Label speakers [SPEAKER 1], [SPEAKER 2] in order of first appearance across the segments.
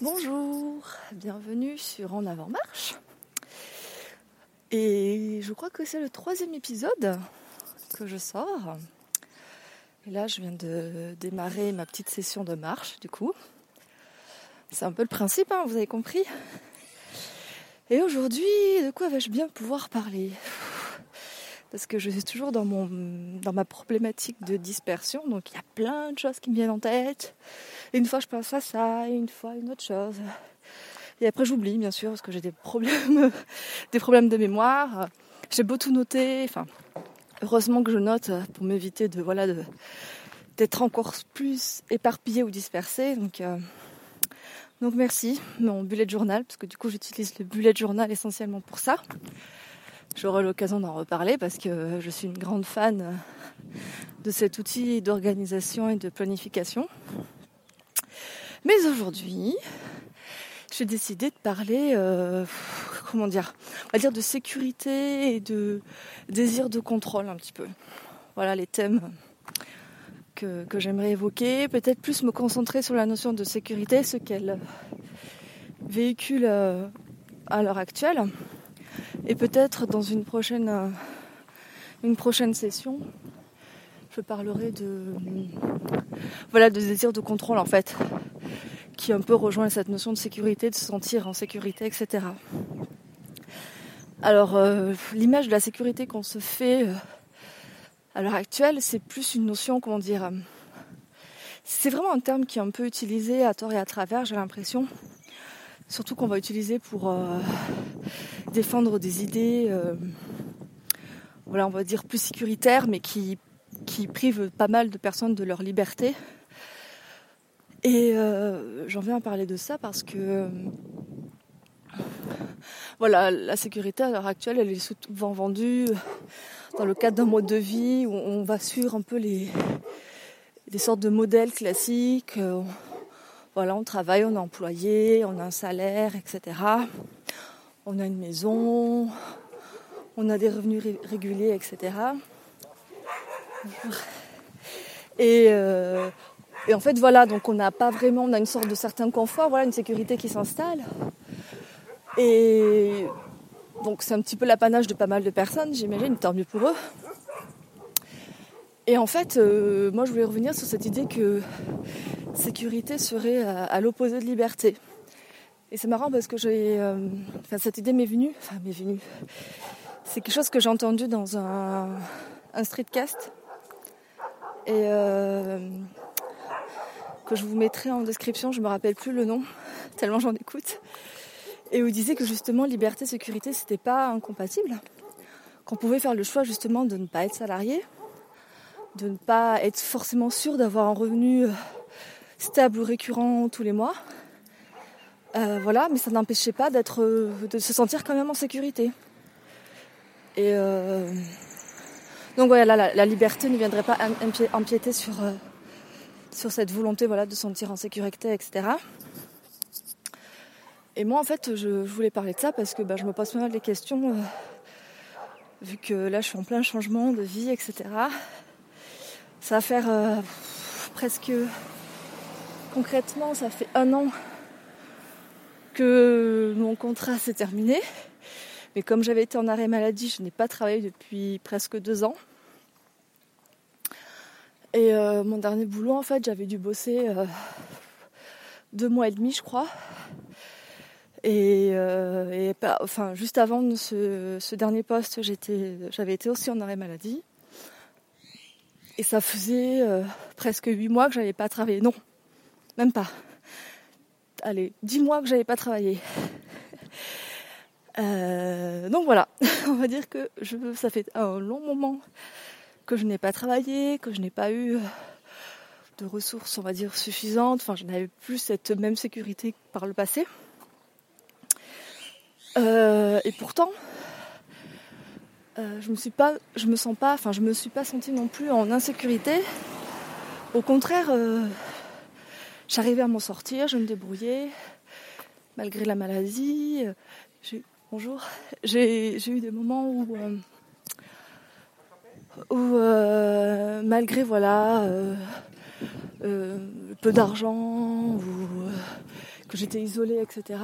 [SPEAKER 1] Bonjour, bienvenue sur En avant marche. Et je crois que c'est le troisième épisode que je sors. Et là, je viens de démarrer ma petite session de marche, du coup. C'est un peu le principe, hein, vous avez compris. Et aujourd'hui, de quoi vais-je bien pouvoir parler? Parce que je suis toujours dans, mon, dans ma problématique de dispersion, donc il y a plein de choses qui me viennent en tête. une fois, je pense à ça, et une fois, une autre chose. Et après, j'oublie, bien sûr, parce que j'ai des problèmes, des problèmes de mémoire. J'ai beau tout noter, enfin, heureusement que je note pour m'éviter de, voilà, d'être encore plus éparpillé ou dispersé. Donc, euh, donc merci, mon bullet journal, parce que du coup j'utilise le bullet journal essentiellement pour ça. J'aurai l'occasion d'en reparler parce que je suis une grande fan de cet outil d'organisation et de planification. Mais aujourd'hui, j'ai décidé de parler, euh, comment dire, on va dire de sécurité et de désir de contrôle un petit peu. Voilà les thèmes que, j'aimerais évoquer, peut-être plus me concentrer sur la notion de sécurité, ce qu'elle véhicule euh, à l'heure actuelle, et peut-être dans une prochaine, euh, une prochaine session, je parlerai de voilà de désir de contrôle en fait, qui un peu rejoint cette notion de sécurité, de se sentir en sécurité, etc. Alors euh, l'image de la sécurité qu'on se fait à l'heure actuelle, c'est plus une notion, comment dire, euh, c'est vraiment un terme qui est un peu utilisé à tort et à travers, j'ai l'impression. Surtout qu'on va utiliser pour euh, défendre des idées, euh, voilà, on va dire plus sécuritaires, mais qui, qui privent pas mal de personnes de leur liberté. Et j'en viens à parler de ça parce que voilà, la sécurité à l'heure actuelle, elle est souvent vendue dans le cadre d'un mode de vie où on va suivre un peu les des sortes de modèles classiques. Euh, voilà, on travaille, on est employé, on a un salaire, etc. On a une maison, on a des revenus réguliers, etc. Et, euh, et en fait, voilà, donc on n'a pas vraiment, on a une sorte de certain confort, voilà, une sécurité qui s'installe. Et donc c'est un petit peu l'apanage de pas mal de personnes, j'imagine, tant mieux pour eux. Et en fait, euh, moi je voulais revenir sur cette idée que sécurité serait à, l'opposé de liberté. Et c'est marrant parce que euh, cette idée m'est venue, enfin m'est venue. C'est quelque chose que j'ai entendu dans un, streetcast et euh, que je vous mettrai en description. Je me rappelle plus le nom tellement j'en écoute et où disait que justement liberté, sécurité, c'était pas incompatible, qu'on pouvait faire le choix justement de ne pas être salarié, de ne pas être forcément sûr d'avoir un revenu euh, stable ou récurrent tous les mois. Euh, voilà, mais ça n'empêchait pas euh, de se sentir quand même en sécurité. Et donc voilà, la, liberté ne viendrait pas empiéter sur, cette volonté voilà, de sentir en sécurité, etc. Et moi, en fait, je, voulais parler de ça parce que bah, je me pose pas mal des questions, vu que là, je suis en plein changement de vie, etc. Ça va faire euh, presque, concrètement, ça fait un an que mon contrat s'est terminé. Mais comme j'avais été en arrêt maladie, je n'ai pas travaillé depuis presque deux ans. Et euh, mon dernier boulot, en fait, j'avais dû bosser deux mois et demi, je crois. Et, euh, enfin, juste avant ce, dernier poste, j'avais été aussi en arrêt maladie. Et ça faisait euh, presque huit mois que j'avais pas travaillé. Non, même pas. Allez, dix mois que j'avais pas travaillé. Euh, donc voilà, on va dire que je, ça fait un long moment que je n'ai pas travaillé, que je n'ai pas eu de ressources, on va dire, suffisantes. Enfin, je n'avais plus cette même sécurité par le passé. Euh, et pourtant, euh, je me suis pas, je me sens pas, enfin je me suis pas sentie non plus en insécurité. Au contraire, euh, j'arrivais à m'en sortir, je me débrouillais malgré la maladie. bonjour, j'ai eu des moments où, où malgré voilà peu d'argent ou que j'étais isolée, etc.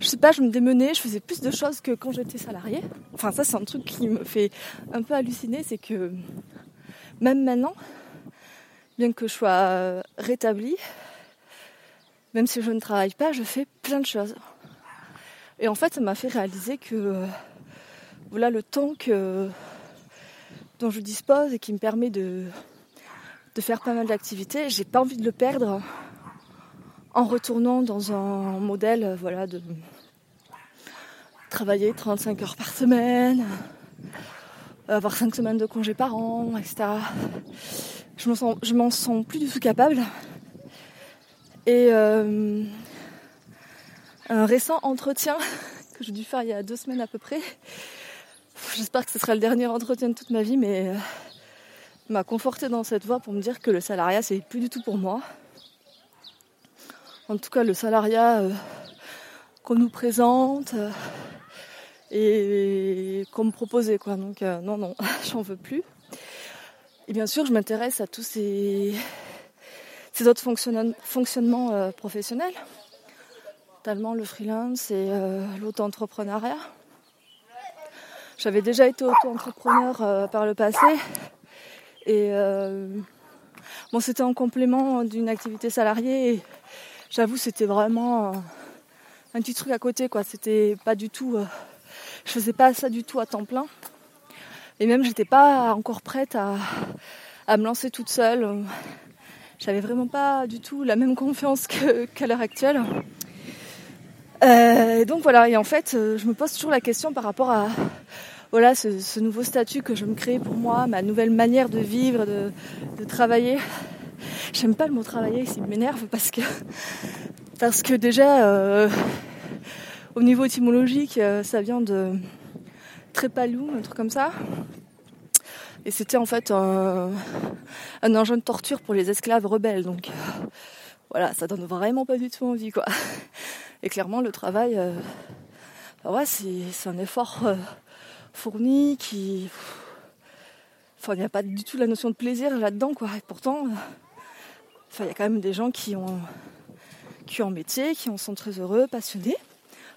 [SPEAKER 1] Je sais pas, je me démenais, je faisais plus de choses que quand j'étais salariée. Enfin, ça, c'est un truc qui me fait un peu halluciner, c'est que même maintenant, bien que je sois rétablie, même si je ne travaille pas, je fais plein de choses. Et en fait, ça m'a fait réaliser que voilà le temps que, dont je dispose et qui me permet de, de faire pas mal d'activités, j'ai pas envie de le perdre en retournant dans un modèle voilà, de travailler 35 heures par semaine, avoir 5 semaines de congés par an, etc. Je m'en sens, m'en sens plus du tout capable. Et euh, un récent entretien que j'ai dû faire il y a deux semaines à peu près, j'espère que ce sera le dernier entretien de toute ma vie, mais euh, m'a conforté dans cette voie pour me dire que le salariat c'est plus du tout pour moi en tout cas le salariat euh, qu'on nous présente euh, et qu'on me proposait quoi. Donc euh, non non, j'en veux plus. Et bien sûr, je m'intéresse à tous ces, ces autres fonctionnements professionnels, notamment le freelance et l'auto-entrepreneuriat. J'avais déjà été auto-entrepreneur par le passé et bon, c'était en complément d'une activité salariée j'avoue, c'était vraiment un petit truc à côté, quoi. C'était pas du tout. Euh, je faisais pas ça du tout à temps plein. Et même, j'étais pas encore prête à, me lancer toute seule. J'avais vraiment pas du tout la même confiance qu'à l'heure actuelle. Euh, donc voilà, et en fait, euh, je me pose toujours la question par rapport à voilà ce, nouveau statut que je me crée pour moi, ma nouvelle manière de vivre, de, de travailler. J'aime pas le mot travailler, il m'énerve parce que parce que déjà euh, au niveau étymologique, euh, ça vient de trépalou, un truc comme ça. Et c'était en fait un, engin de torture pour les esclaves rebelles. Donc voilà, ça donne vraiment pas du tout envie quoi. Et clairement le travail, euh, c'est un effort fourni qui. Enfin, il n'y a pas du tout la notion de plaisir là-dedans quoi. Et pourtant il y a quand même des gens qui ont, qui ont un métier, qui en sont très heureux, passionnés.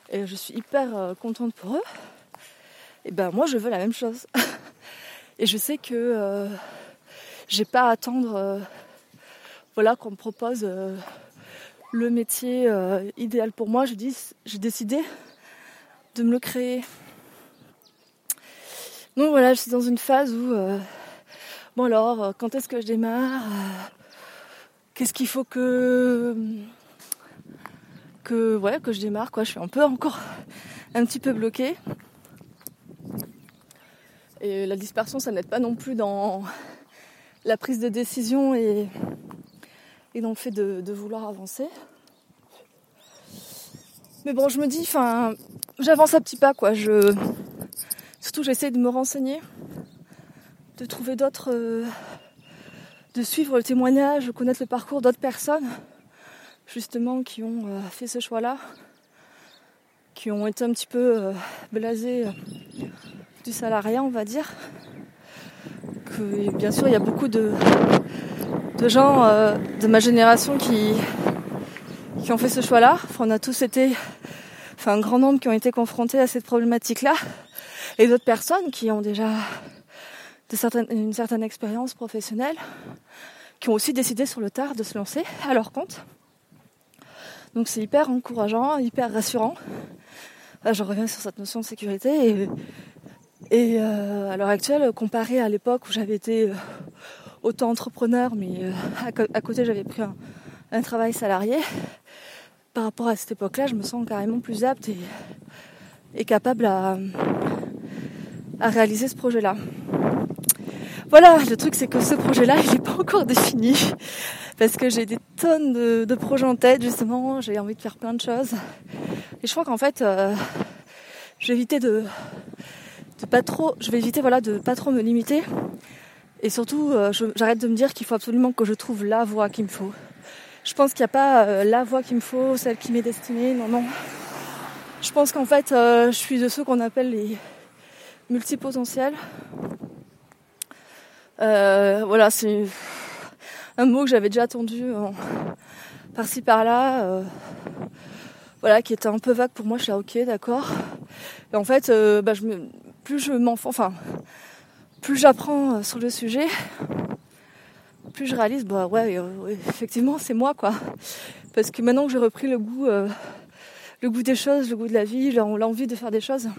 [SPEAKER 1] Et je suis hyper euh, contente pour eux. Et ben moi, je veux la même chose. et je sais que euh, j'ai pas à attendre, euh, voilà, qu'on me propose le métier idéal pour moi. J'ai décidé de me le créer. Donc voilà, je suis dans une phase où, bon alors, quand est-ce que je démarre? Qu'est-ce qu'il faut que que ouais que je démarre quoi. Je suis un peu encore un petit peu bloquée. Et la dispersion ça n'aide pas non plus dans la prise de décision et, et dans le fait de, vouloir avancer. Mais bon je me dis enfin j'avance à petits pas quoi. Je surtout j'essaie de me renseigner de trouver d'autres euh, de suivre le témoignage, connaître le parcours d'autres personnes, justement, qui ont euh, fait ce choix-là, qui ont été un petit peu euh, blasés euh, du salariat, on va dire. Bien sûr, il y a beaucoup de, gens de ma génération qui, ont fait ce choix-là. On a tous été, enfin, un grand nombre qui ont été confrontés à cette problématique-là, et d'autres personnes qui ont déjà une certaine expérience professionnelle, qui ont aussi décidé sur le tard de se lancer à leur compte. Donc c'est hyper encourageant, hyper rassurant. Je reviens sur cette notion de sécurité et, euh, à l'heure actuelle, comparé à l'époque où j'avais été euh, auto-entrepreneur, mais euh, à, côté j'avais pris un, travail salarié, par rapport à cette époque-là, je me sens carrément plus apte et, capable à réaliser ce projet-là. Voilà, le truc c'est que ce projet-là, il n'est pas encore défini. Parce que j'ai des tonnes de, projets en tête, justement, j'ai envie de faire plein de choses. Et je crois qu'en fait, euh, je vais éviter de, de pas trop, je vais éviter voilà, de pas trop me limiter. Et surtout, euh, j'arrête de me dire qu'il faut absolument que je trouve la voie qu'il me faut. Je pense qu'il n'y a pas euh, la voie qu'il me faut, celle qui m'est destinée, non, non. Je pense qu'en fait, je suis de ceux qu'on appelle les multipotentiels. Euh, voilà, c'est un mot que j'avais déjà entendu par-ci par-là. Euh, voilà, qui était un peu vague pour moi. Je suis là, ok, d'accord. Et en fait, euh, bah, je me, plus je m'enfonce, enfin, plus j'apprends euh, sur le sujet, plus je réalise, bah ouais, euh, effectivement, c'est moi, quoi. Parce que maintenant que j'ai repris le goût, le goût des choses, le goût de la vie, l'envie de faire des choses,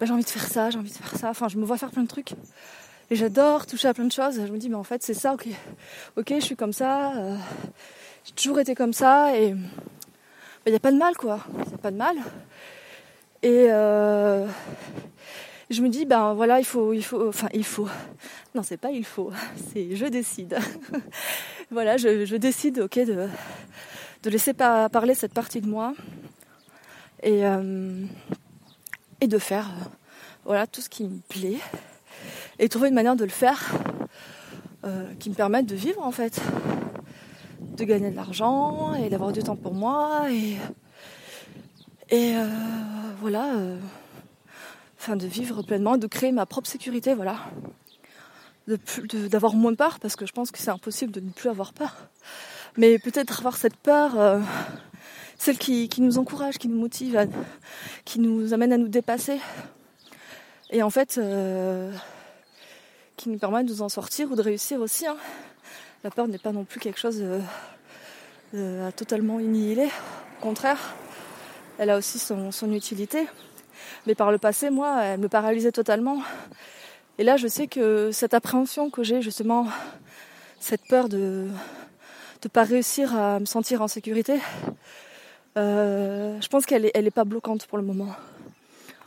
[SPEAKER 1] bah, j'ai envie de faire ça, j'ai envie de faire ça. Enfin, je me vois faire plein de trucs. Et j'adore toucher à plein de choses. Je me dis, mais en fait, c'est ça, ok. Ok, je suis comme ça. j'ai toujours été comme ça. Et il n'y a pas de mal, quoi. Il n'y a pas de mal. Et euh, je me dis, ben voilà, il faut, il faut, enfin, il faut. Non, c'est pas il faut, c'est je décide. voilà, je, décide, ok, de, de laisser parler cette partie de moi et, euh, et de faire, euh, voilà, tout ce qui me plaît et trouver une manière de le faire qui me permette de vivre en fait. De gagner de l'argent et d'avoir du temps pour moi et, euh, voilà, euh, enfin de vivre pleinement, de créer ma propre sécurité, voilà, d'avoir moins peur parce que je pense que c'est impossible de ne plus avoir peur, mais peut-être avoir cette peur, euh, celle qui, qui, nous encourage, qui nous motive, qui nous amène à nous dépasser. Et en fait qui nous permet de nous en sortir ou de réussir aussi. Hein la peur n'est pas non plus quelque chose à totalement inhiler. Au contraire, elle a aussi son, utilité. Mais par le passé, moi, elle me paralysait totalement. Et là, je sais que cette appréhension que j'ai, justement, cette peur de ne pas réussir à me sentir en sécurité, euh, je pense qu'elle n'est est pas bloquante pour le moment.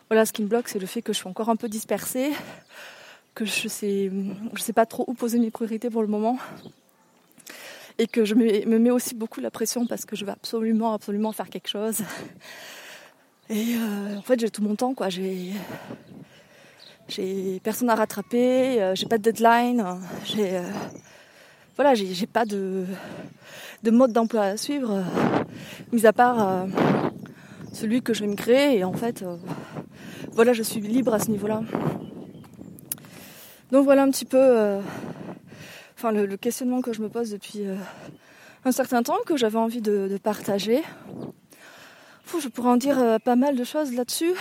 [SPEAKER 1] Voilà, ce qui me bloque, c'est le fait que je suis encore un peu dispersée, que je sais, je sais pas trop où poser mes priorités pour le moment et que je me mets aussi beaucoup la pression parce que je veux absolument, absolument faire quelque chose. Et euh, en fait, j'ai tout mon temps, quoi. J'ai, j'ai personne à rattraper, euh, j'ai pas de deadline, j'ai, euh, voilà, j'ai, pas de, de mode d'emploi à suivre, mis à part celui que je vais me créer. Et en fait, voilà, je suis libre à ce niveau-là. Donc voilà un petit peu enfin le, questionnement que je me pose depuis euh, un certain temps, que j'avais envie de, partager. je pourrais en dire euh, pas mal de choses là-dessus.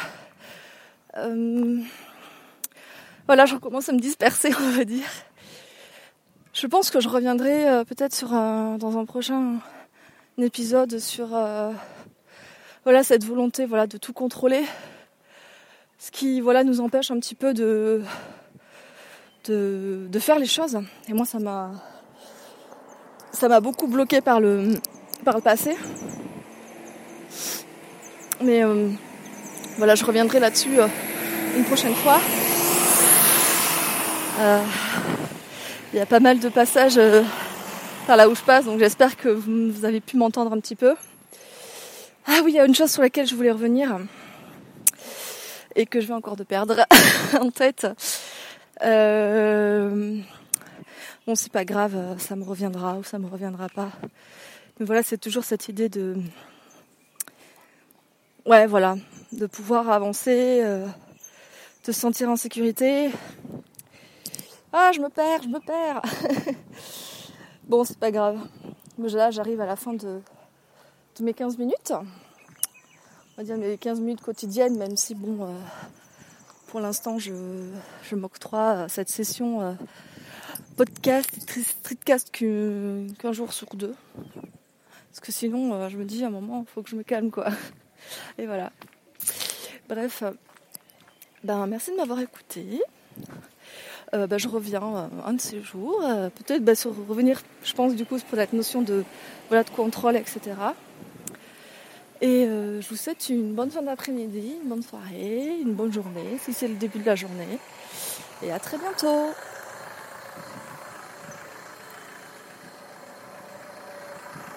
[SPEAKER 1] Euh, voilà, je recommence à me disperser, on va dire. Je pense que je reviendrai peut-être dans un prochain épisode sur voilà cette volonté voilà de tout contrôler, ce qui voilà nous empêche un petit peu de de, faire les choses. Et moi, ça m'a ça m'a beaucoup bloqué par le, par le passé. Mais euh, voilà, je reviendrai là-dessus euh, une prochaine fois. Euh, il y a pas mal de passages par là où je passe, donc j'espère que vous, avez pu m'entendre un petit peu. Ah oui, il y a une chose sur laquelle je voulais revenir et que je vais encore de perdre en tête. Euh, bon, c'est pas grave, ça me reviendra ou ça me reviendra pas. Mais voilà, c'est toujours cette idée de. Ouais, voilà, de pouvoir avancer, euh, de se sentir en sécurité. Ah, je me perds, je me perds. bon, c'est pas grave. Là, j'arrive à la fin de, mes 15 minutes. On va dire mes 15 minutes quotidiennes, même si, bon, euh, pour l'instant, je, m'octroie cette session euh, podcast, streetcast qu'un jour sur deux. Parce que sinon, euh, je me dis à un moment, il faut que je me calme, quoi. Et voilà. Bref, ben, merci de m'avoir écouté. Euh, ben, je reviens un de ces jours. Peut-être ben, sur revenir, je pense, du coup, pour cette notion de, voilà, de contrôle, etc. Et euh, je vous souhaite une bonne fin d'après-midi, une bonne soirée, une bonne journée, si c'est le début de la journée. Et à très bientôt